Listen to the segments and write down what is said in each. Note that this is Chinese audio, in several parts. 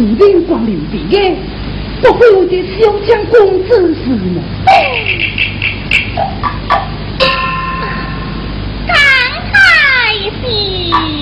不免光临的，不过有点小将公子是吗？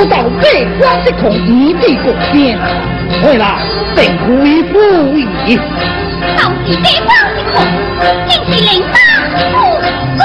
都到北光之孔一地国边，为了政府与富裕。到底这光之孔，竟是令大不在。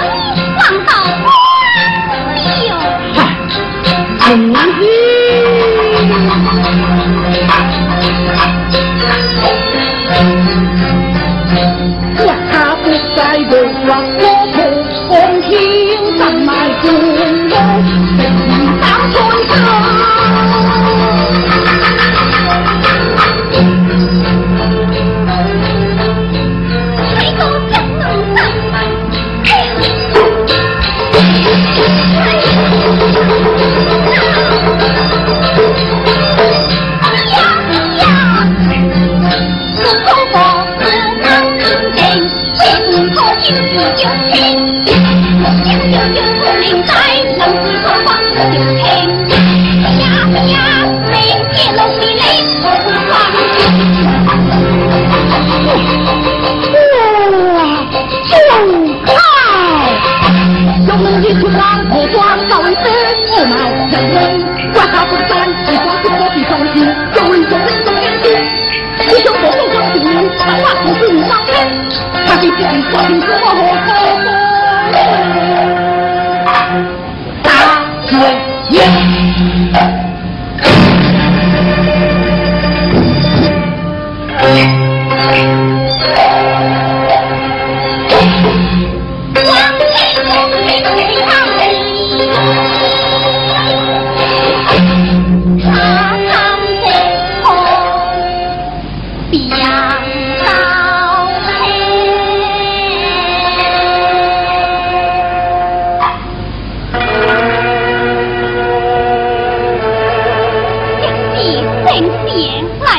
为免。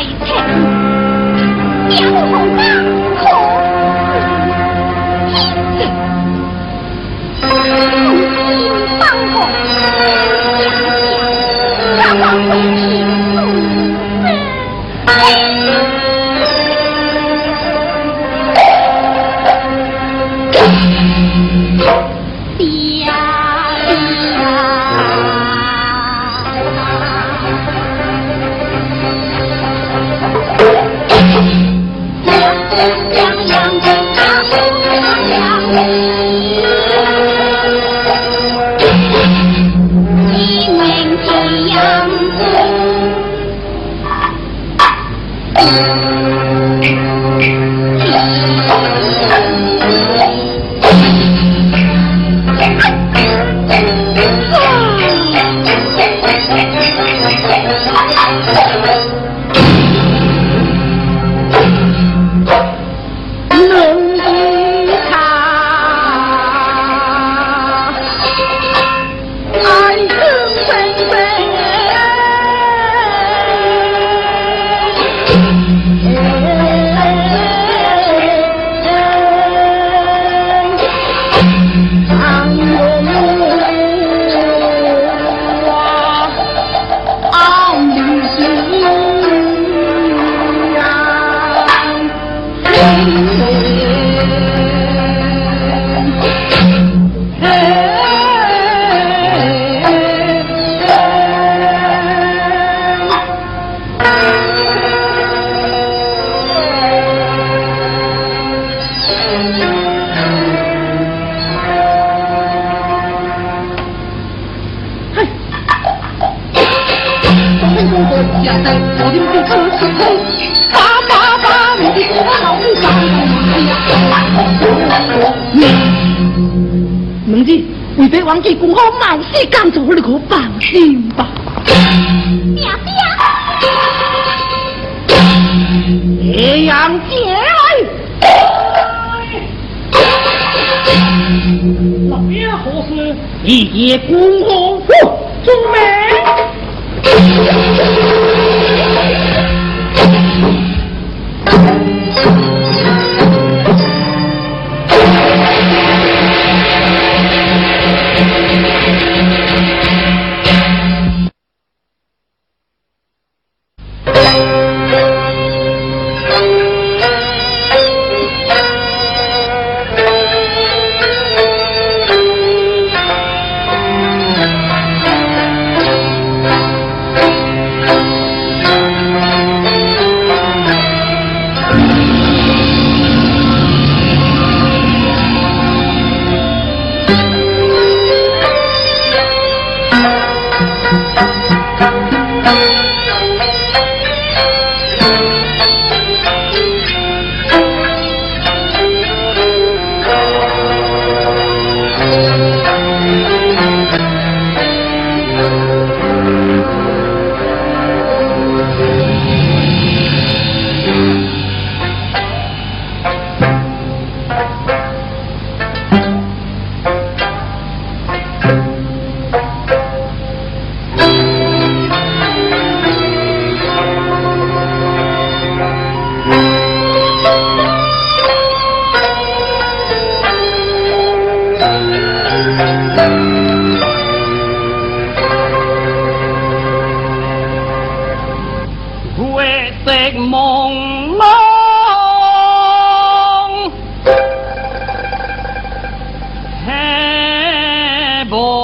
能子，为爹忘记古好冒死干做，你可放心吧。爹爹，爹娘姐。老爷何事？一夜功夫，哟，中没？thank you Oh.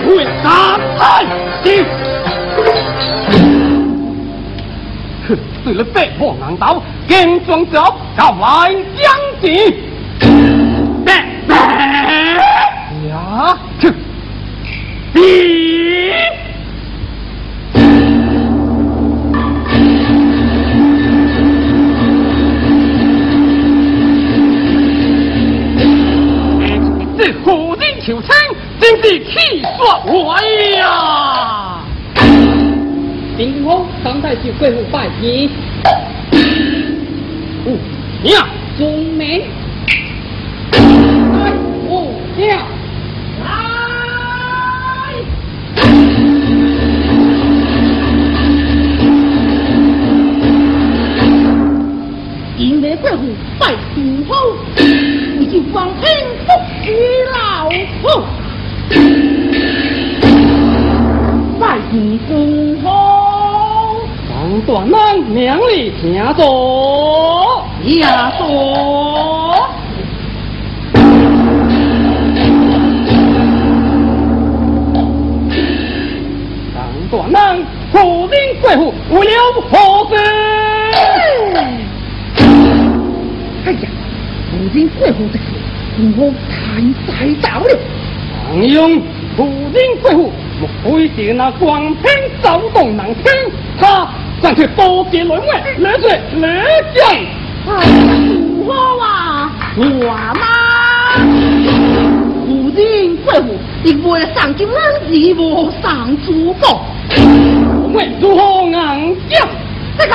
会三太师。哼，为了北破难道跟庄走，搞来将军。拜拜呀！哼，你。这虎人求亲，真是气死我呀！顶峰当代去贵府拜你。啊，宗明，来，五娘，来。迎来贵府拜祖后，你就放天福于老夫，拜见祖后。王短郎娘里听着，呀说，王短郎苦林贵妇为了何事？哎呀，如今贵妇的事，祖后太猜到了。王用苦林贵妇，莫非是那光天走动能听？他上去多结轮位，来水来将。哎呀，祖后啊，我吗？如今贵妇亦为了上金人而无上主公，为如何硬将？这个。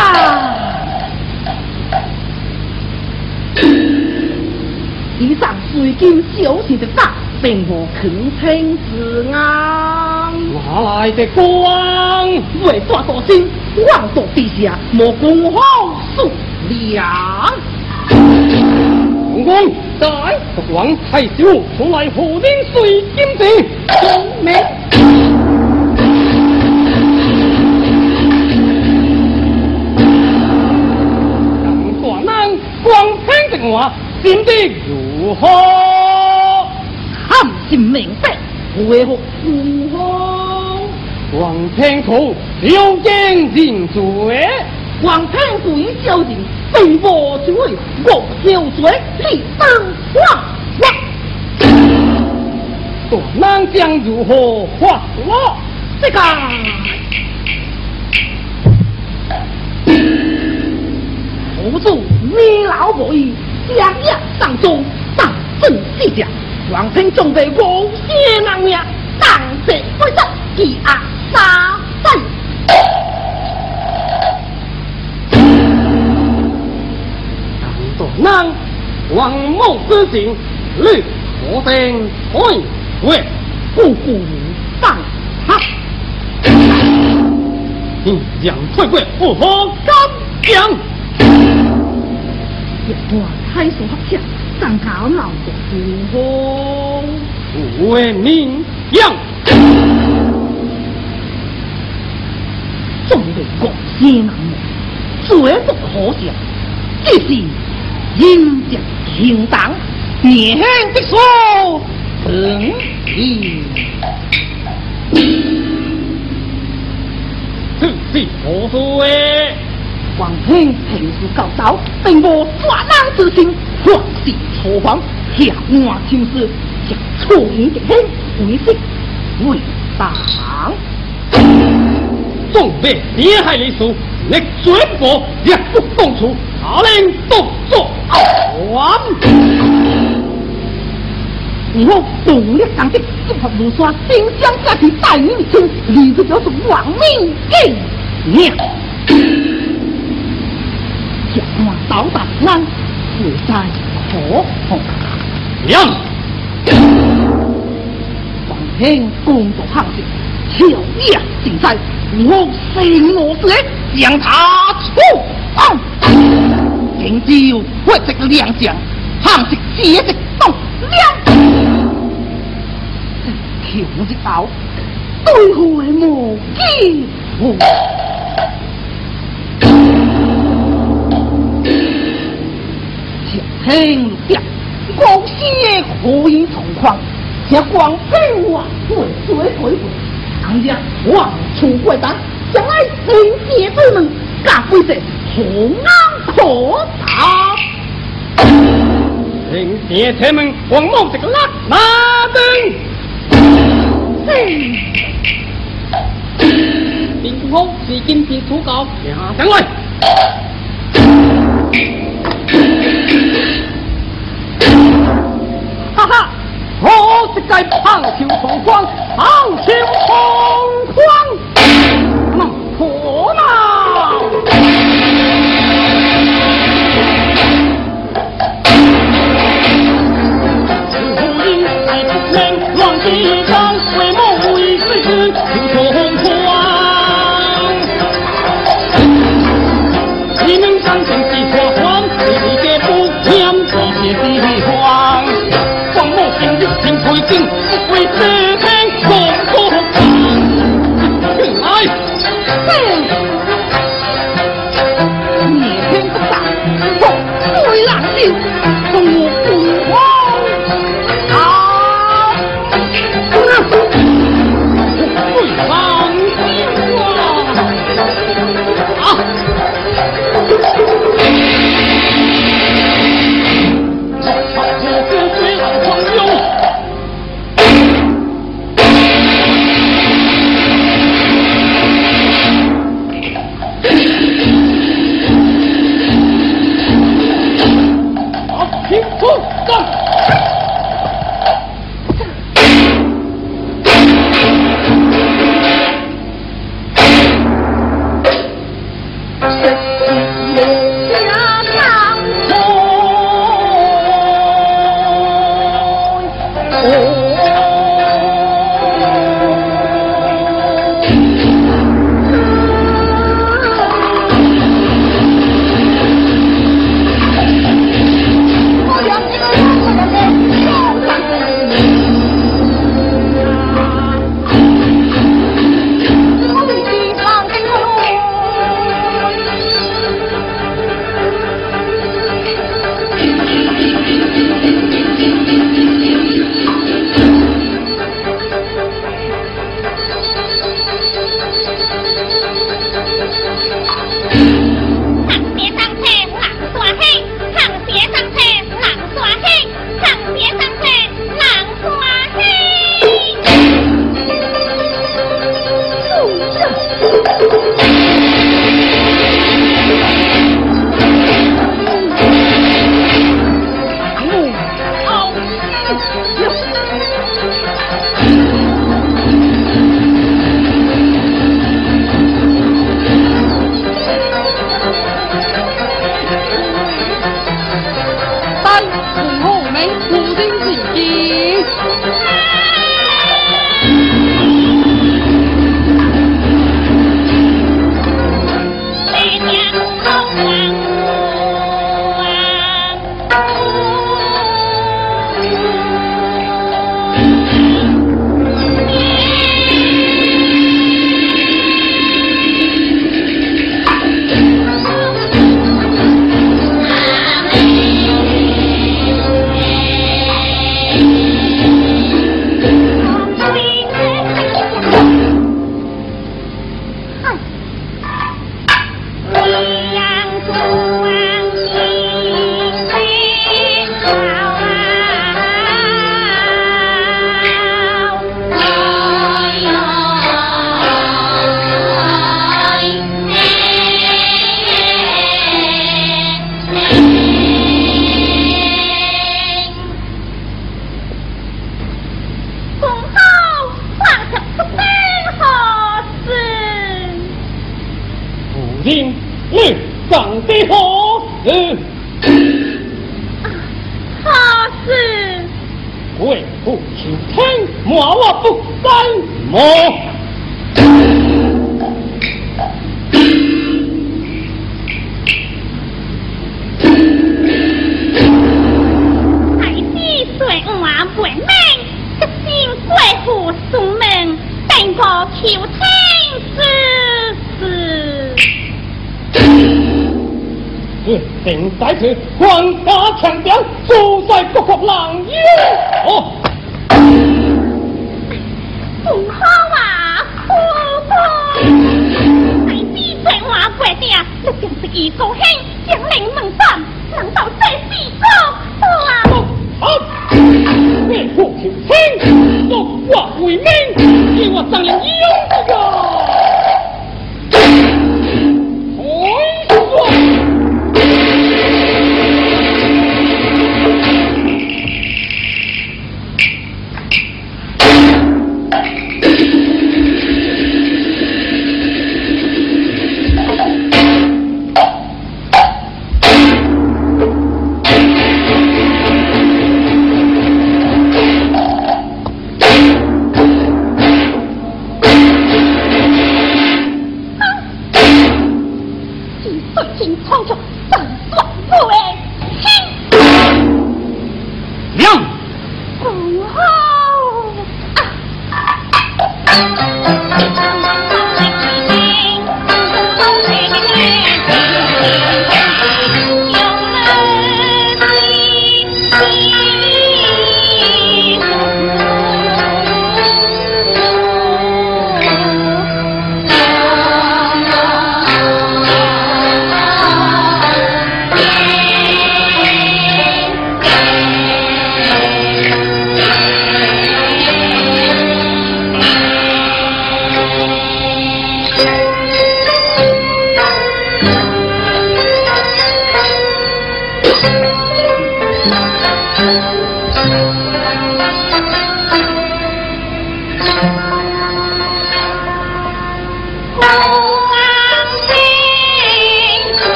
以上水晶小事的大，并无肯听之案。哪来的光？为大多心，望夺地下，莫共好数量。公公，在不王太守出来护领水金子，聪明。让大人光听的话，心地如何？含情明白，为何如何？王天楚有奸人罪，王天贵小人，并无罪，我小罪，立当王王。大人将如何发落？这个。侯主你老不义，两夜上中，当众计价，王天准备无血难命，当贼归正，击压杀阵。大人，王某之行，律何定开喂，姑姑放他，你将退贵不何敢讲？一段太所合下，上考闹得如何？为民样，众位国先难不可笑。这是应将行当，年轻的说，等意。这是何罪？王兄平时教导，并无抓人之心，或是错方，下案轻事，将错言极轻，为息为党。总被厉害的数，你全部也不动出，下令动作完。以后动力上的组合如山，丁香家庭带领出，立刻就是亡命给娘。将我导弹安，会在可红娘，王平工作行情，巧也竞赛，我生我死，将他处放。今朝会这个两将，行是接着动两。求一刀，对付无机会。听下，光鲜可以同框，且光飞往对水回回，当家望出怪单，将来天界之门，甲规则红安可打。天界之门，黄毛这个拉马灯。嘿，林峰是今天主角，下上来。该胖秋同框，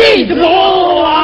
地主啊！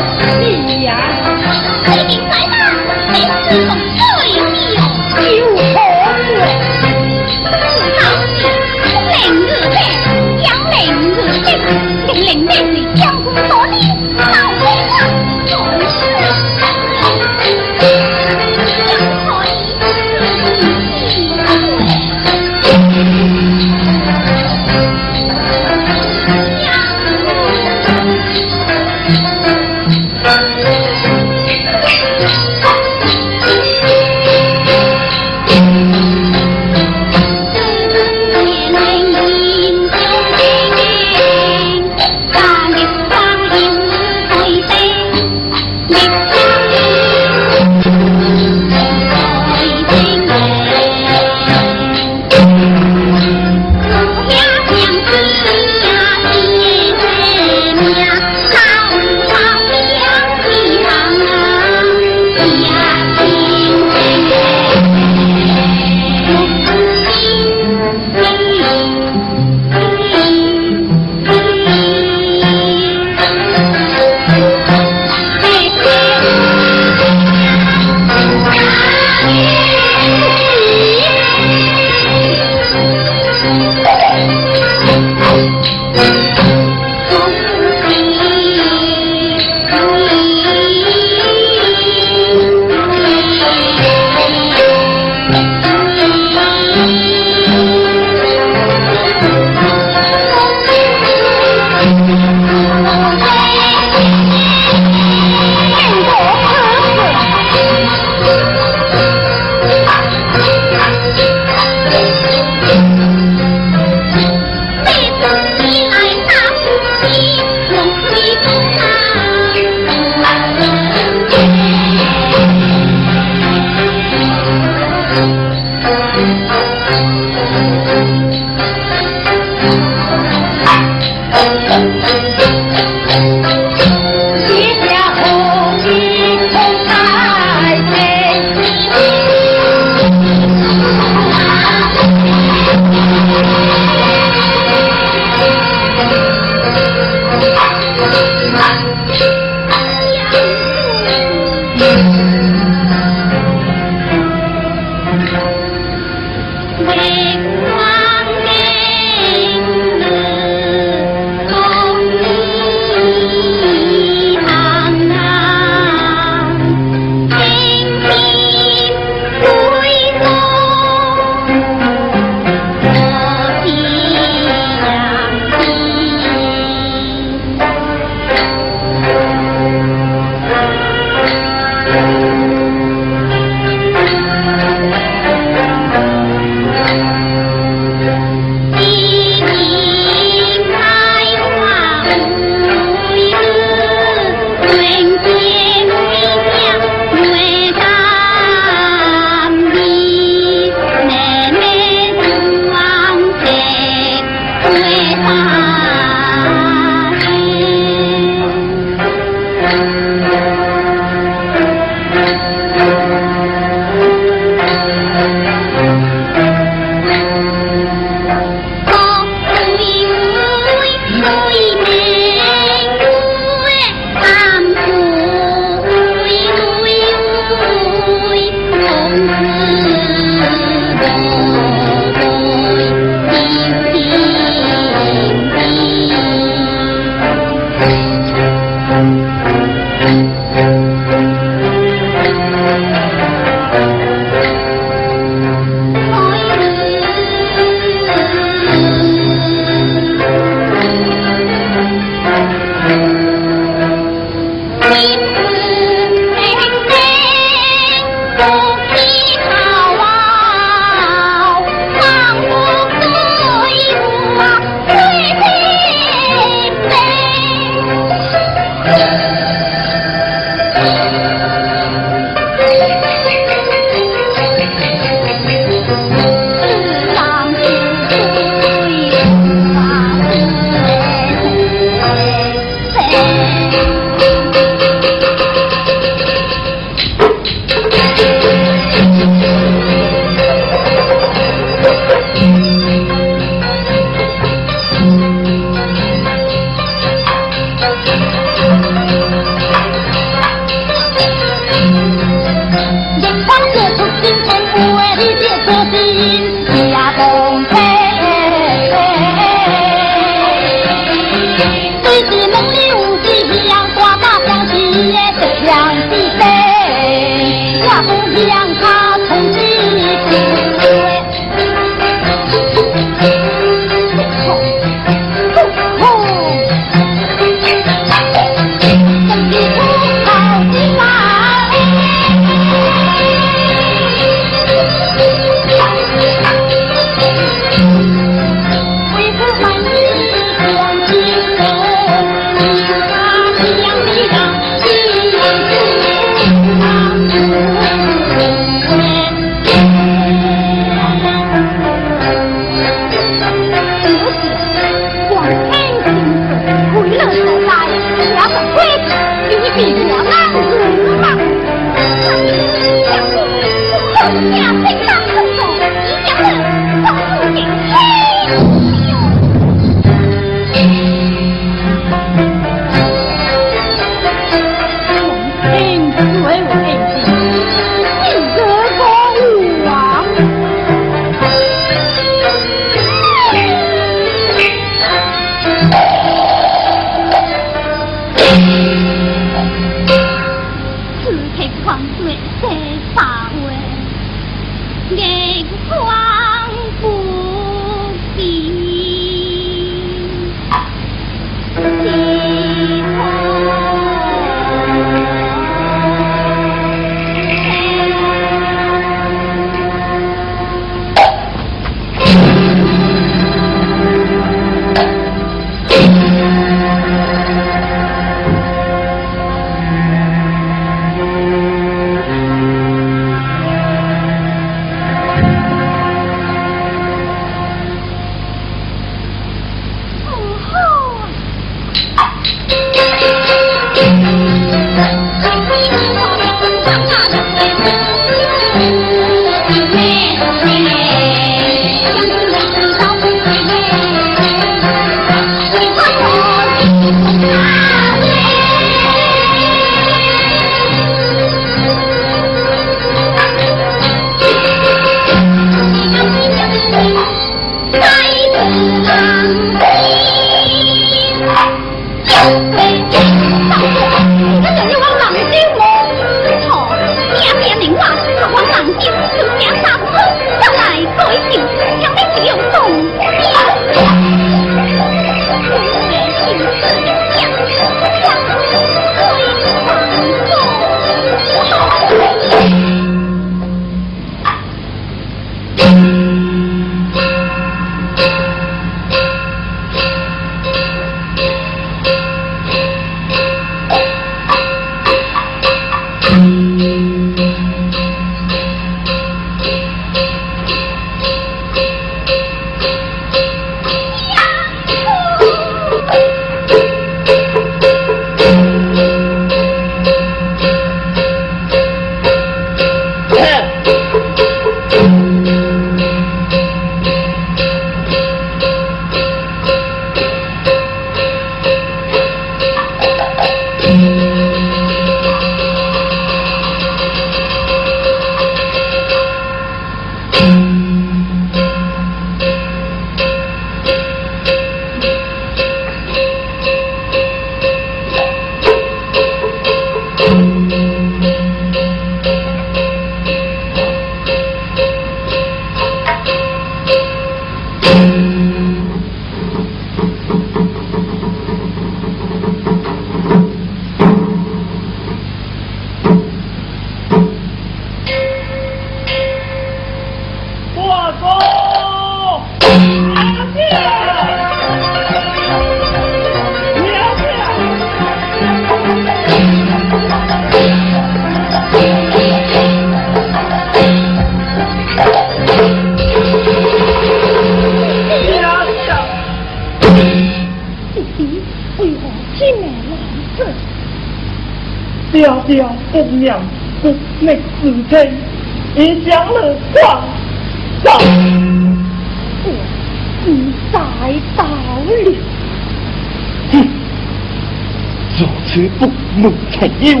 You.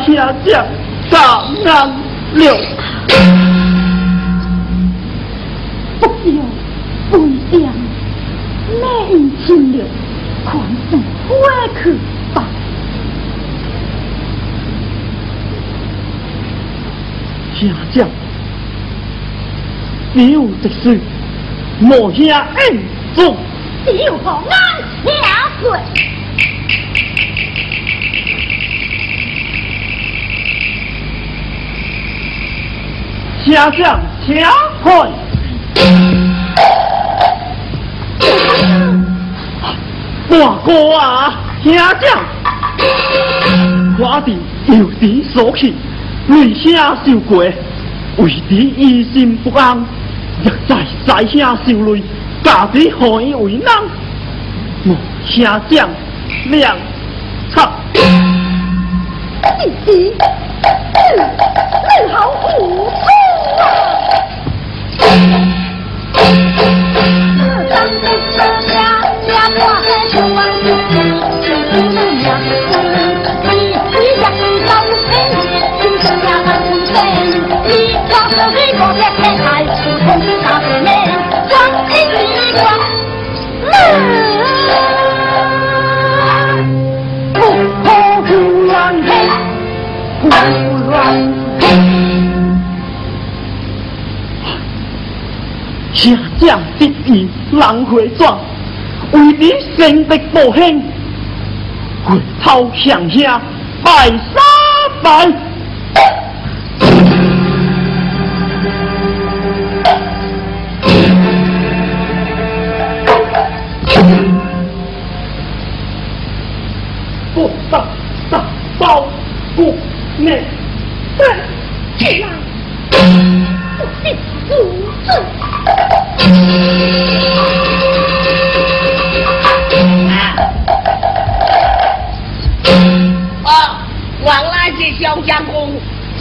下将张安六。不要分享，内情了，快送回去吧。下将，你有的是，莫下恩重。你有好！家将请看。大哥啊，兄长，我伫游子所去，为兄受过，为弟疑心不安，若在在兄受累，家己何以为难？我兄长，两，操！你好将得意人回转，为你先得报兴，回头向下拜三拜。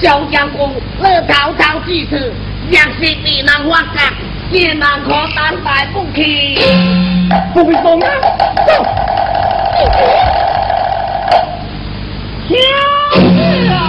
小将军乐滔滔之词，让是你能发达，也能可担待不起。不必啊，走！啊！